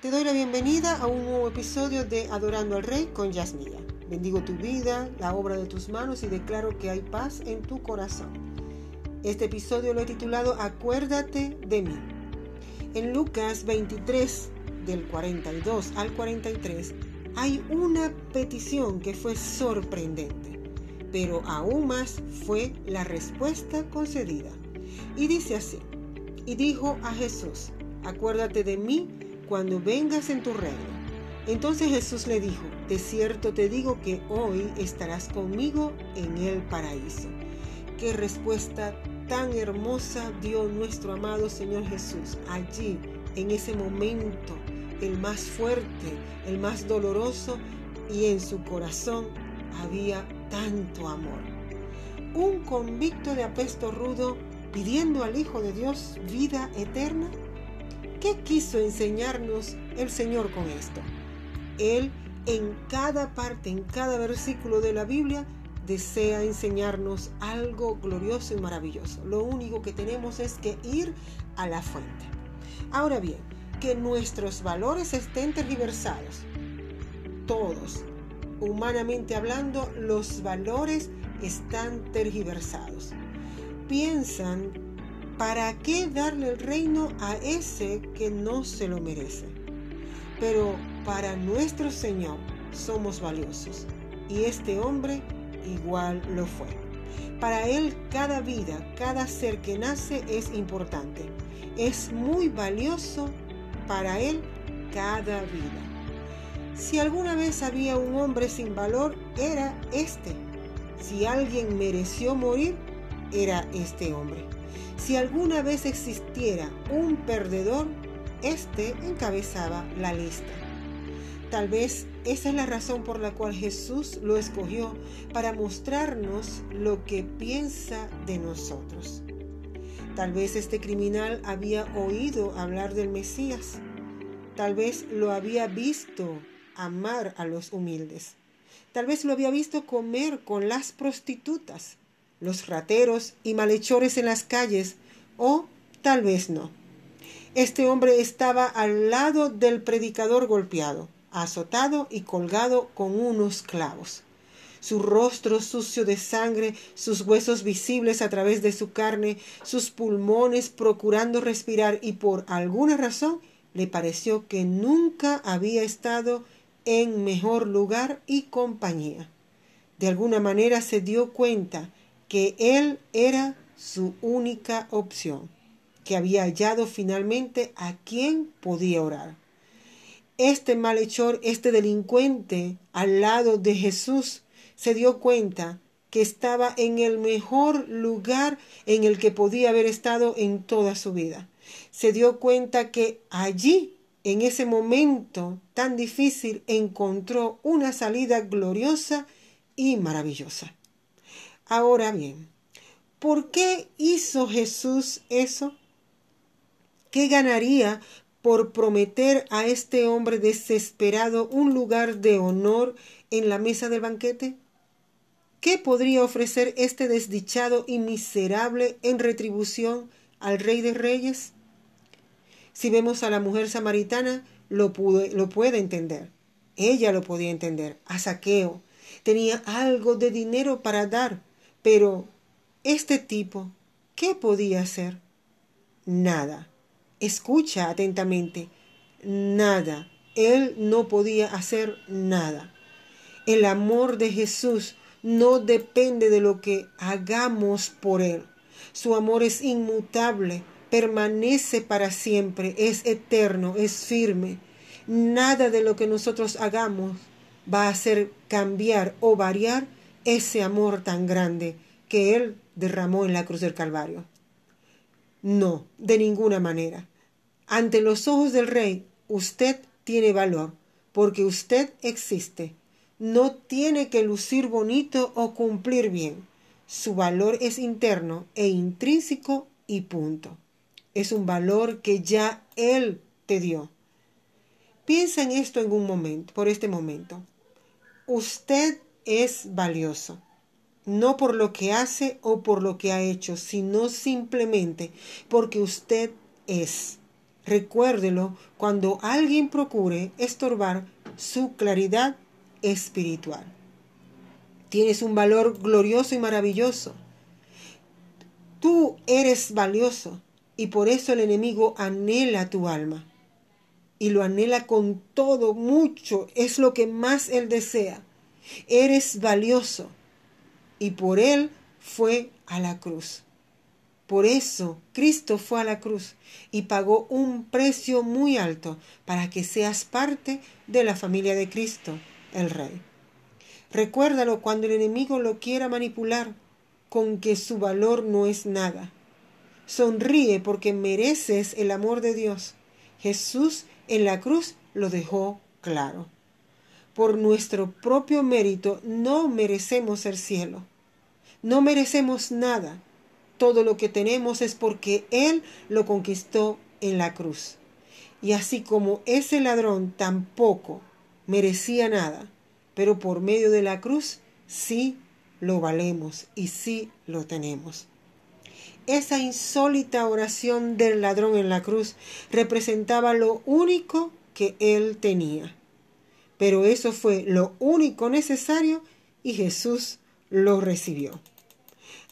Te doy la bienvenida a un nuevo episodio de Adorando al Rey con Yasmía. Bendigo tu vida, la obra de tus manos y declaro que hay paz en tu corazón. Este episodio lo he titulado Acuérdate de mí. En Lucas 23, del 42 al 43, hay una petición que fue sorprendente, pero aún más fue la respuesta concedida. Y dice así, y dijo a Jesús, acuérdate de mí cuando vengas en tu reino. Entonces Jesús le dijo, de cierto te digo que hoy estarás conmigo en el paraíso. Qué respuesta tan hermosa dio nuestro amado Señor Jesús allí, en ese momento, el más fuerte, el más doloroso, y en su corazón había tanto amor. Un convicto de apesto rudo pidiendo al Hijo de Dios vida eterna ¿Qué quiso enseñarnos el Señor con esto? Él en cada parte, en cada versículo de la Biblia, desea enseñarnos algo glorioso y maravilloso. Lo único que tenemos es que ir a la fuente. Ahora bien, que nuestros valores estén tergiversados. Todos, humanamente hablando, los valores están tergiversados. Piensan ¿para qué darle el reino a ese que no se lo merece? Pero para nuestro Señor somos valiosos y este hombre igual lo fue. Para Él cada vida, cada ser que nace es importante. Es muy valioso para Él cada vida. Si alguna vez había un hombre sin valor, era este. Si alguien mereció morir, era este hombre. Si alguna vez existiera un perdedor, este encabezaba la lista. Tal vez esa es la razón por la cual Jesús lo escogió para mostrarnos lo que piensa de nosotros. Tal vez este criminal había oído hablar del Mesías. Tal vez lo había visto amar a los humildes. Tal vez lo había visto comer con las prostitutas los rateros y malhechores en las calles, o tal vez no. Este hombre estaba al lado del predicador golpeado, azotado y colgado con unos clavos. Su rostro sucio de sangre, sus huesos visibles a través de su carne, sus pulmones procurando respirar y por alguna razón le pareció que nunca había estado en mejor lugar y compañía. De alguna manera se dio cuenta que él era su única opción, que había hallado finalmente a quien podía orar. Este malhechor, este delincuente al lado de Jesús, se dio cuenta que estaba en el mejor lugar en el que podía haber estado en toda su vida. Se dio cuenta que allí, en ese momento tan difícil, encontró una salida gloriosa y maravillosa. Ahora bien, ¿por qué hizo Jesús eso? ¿Qué ganaría por prometer a este hombre desesperado un lugar de honor en la mesa del banquete? ¿Qué podría ofrecer este desdichado y miserable en retribución al Rey de Reyes? Si vemos a la mujer samaritana, lo, puede entender. Ella lo podía entender. A saqueo. Tenía algo de dinero para dar, pero este tipo, ¿qué podía hacer? Nada. Escucha atentamente. Nada. Él no podía hacer nada. El amor de Jesús no depende de lo que hagamos por Él. Su amor es inmutable, permanece para siempre, es eterno, es firme. Nada de lo que nosotros hagamos va a hacer cambiar o variar ese amor tan grande que Él derramó en la cruz del Calvario. No, de ninguna manera. Ante los ojos del Rey, usted tiene valor, porque usted existe. No tiene que lucir bonito o cumplir bien. Su valor es interno e intrínseco y punto. Es un valor que ya Él te dio. Piensa en esto en un momento, por este momento. Usted es valioso, no por lo que hace o por lo que ha hecho, sino simplemente porque usted es. Recuérdelo cuando alguien procure estorbar su claridad espiritual. Tienes un valor glorioso y maravilloso. Tú eres valioso y por eso el enemigo anhela tu alma. Y lo anhela con todo, mucho, es lo que más él desea. Eres valioso y por él fue a la cruz. Por eso Cristo fue a la cruz y pagó un precio muy alto para que seas parte de la familia de Cristo, el Rey. Recuérdalo cuando el enemigo lo quiera manipular con que su valor no es nada. Sonríe porque mereces el amor de Dios. Jesús en la cruz lo dejó claro. Por nuestro propio mérito no merecemos el cielo. No merecemos nada todo lo que tenemos es porque Él lo conquistó en la cruz. Y así como ese ladrón tampoco merecía nada, pero por medio de la cruz sí lo valemos y sí lo tenemos. Esa insólita oración del ladrón en la cruz representaba lo único que él tenía. Pero eso fue lo único necesario y Jesús lo recibió.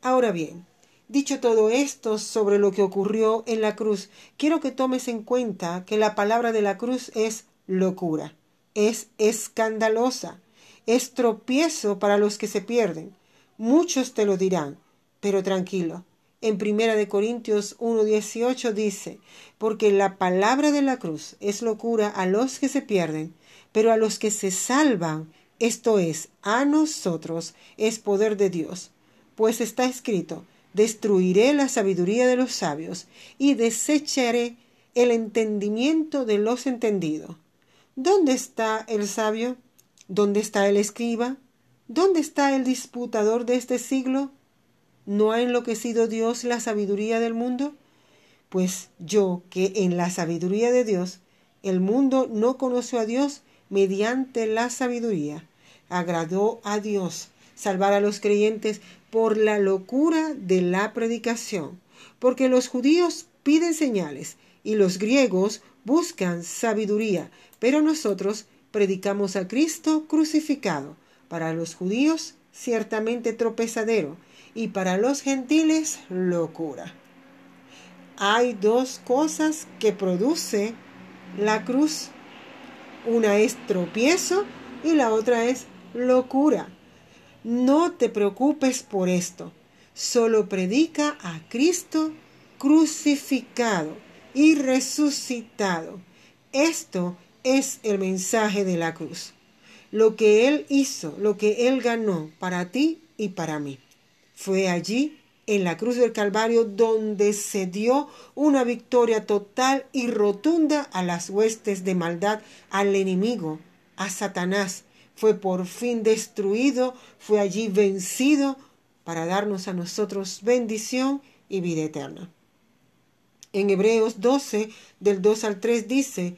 Ahora bien, Dicho todo esto sobre lo que ocurrió en la cruz, quiero que tomes en cuenta que la palabra de la cruz es locura, es escandalosa, es tropiezo para los que se pierden. Muchos te lo dirán, pero tranquilo. En Primera de Corintios 1:18 dice, porque la palabra de la cruz es locura a los que se pierden, pero a los que se salvan, esto es, a nosotros, es poder de Dios. Pues está escrito, destruiré la sabiduría de los sabios y desecharé el entendimiento de los entendidos. ¿Dónde está el sabio? ¿Dónde está el escriba? ¿Dónde está el disputador de este siglo? ¿No ha enloquecido Dios la sabiduría del mundo? Pues yo, que en la sabiduría de Dios, el mundo no conoció a Dios mediante la sabiduría, agradó a Dios salvar a los creyentes por la locura de la predicación, porque los judíos piden señales y los griegos buscan sabiduría, pero nosotros predicamos a Cristo crucificado, para los judíos ciertamente tropezadero y para los gentiles locura. Hay dos cosas que produce la cruz. Una es tropiezo y la otra es locura. No te preocupes por esto, solo predica a Cristo crucificado y resucitado. Esto es el mensaje de la cruz. Lo que Él hizo, lo que Él ganó para ti y para mí. Fue allí, en la cruz del Calvario, donde se dio una victoria total y rotunda a las huestes de maldad, al enemigo, a Satanás, fue por fin destruido, fue allí vencido para darnos a nosotros bendición y vida eterna. En Hebreos 12, del 2 al 3 dice,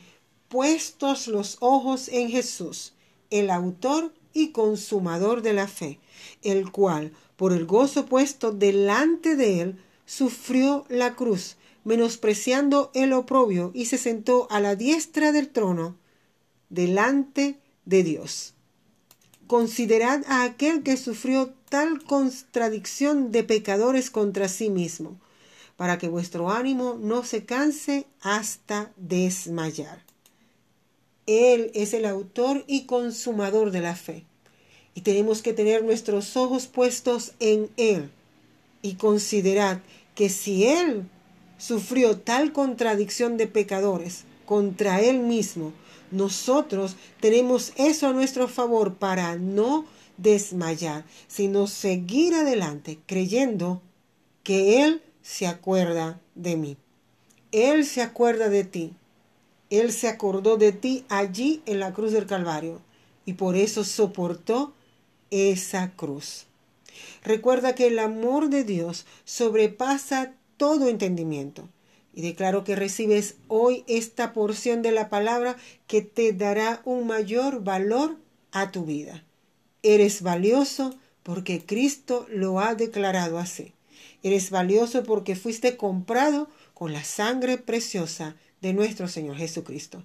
puestos los ojos en Jesús, el autor y consumador de la fe, el cual, por el gozo puesto delante de él, sufrió la cruz, menospreciando el oprobio, y se sentó a la diestra del trono, delante de Dios. Considerad a aquel que sufrió tal contradicción de pecadores contra sí mismo, para que vuestro ánimo no se canse hasta desmayar. Él es el autor y consumador de la fe, y tenemos que tener nuestros ojos puestos en Él, y considerad que si Él sufrió tal contradicción de pecadores contra Él mismo, nosotros tenemos eso a nuestro favor para no desmayar, sino seguir adelante creyendo que Él se acuerda de mí. Él se acuerda de ti. Él se acordó de ti allí en la cruz del Calvario y por eso soportó esa cruz. Recuerda que el amor de Dios sobrepasa todo entendimiento y declaro que recibes hoy esta porción de la palabra que te dará un mayor valor a tu vida. Eres valioso porque Cristo lo ha declarado así. Eres valioso porque fuiste comprado con la sangre preciosa de nuestro Señor Jesucristo.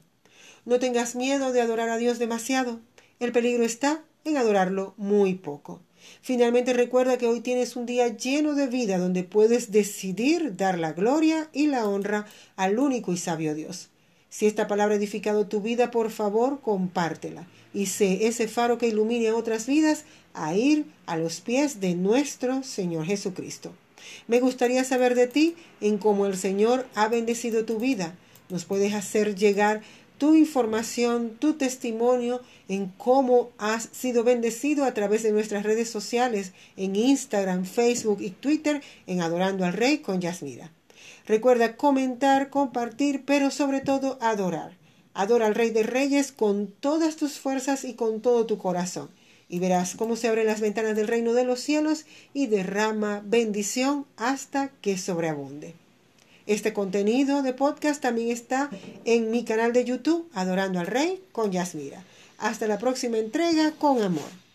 No tengas miedo de adorar a Dios demasiado. El peligro está en adorarlo muy poco. Finalmente recuerda que hoy tienes un día lleno de vida donde puedes decidir dar la gloria y la honra al único y sabio Dios. Si esta palabra ha edificado tu vida, por favor, compártela y sé ese faro que ilumine otras vidas a ir a los pies de nuestro Señor Jesucristo. Me gustaría saber de ti en cómo el Señor ha bendecido tu vida. Nos puedes hacer llegar tu información, tu testimonio en cómo has sido bendecido a través de nuestras redes sociales en Instagram, Facebook y Twitter en Adorando al Rey con Yasmira. Recuerda comentar, compartir, pero sobre todo adorar. Adora al Rey de Reyes con todas tus fuerzas y con todo tu corazón. Y verás cómo se abren las ventanas del reino de los cielos y derrama bendición hasta que sobreabunde. Este contenido de podcast también está en mi canal de YouTube, Adorando al Rey con Yasmira. Hasta la próxima entrega con amor.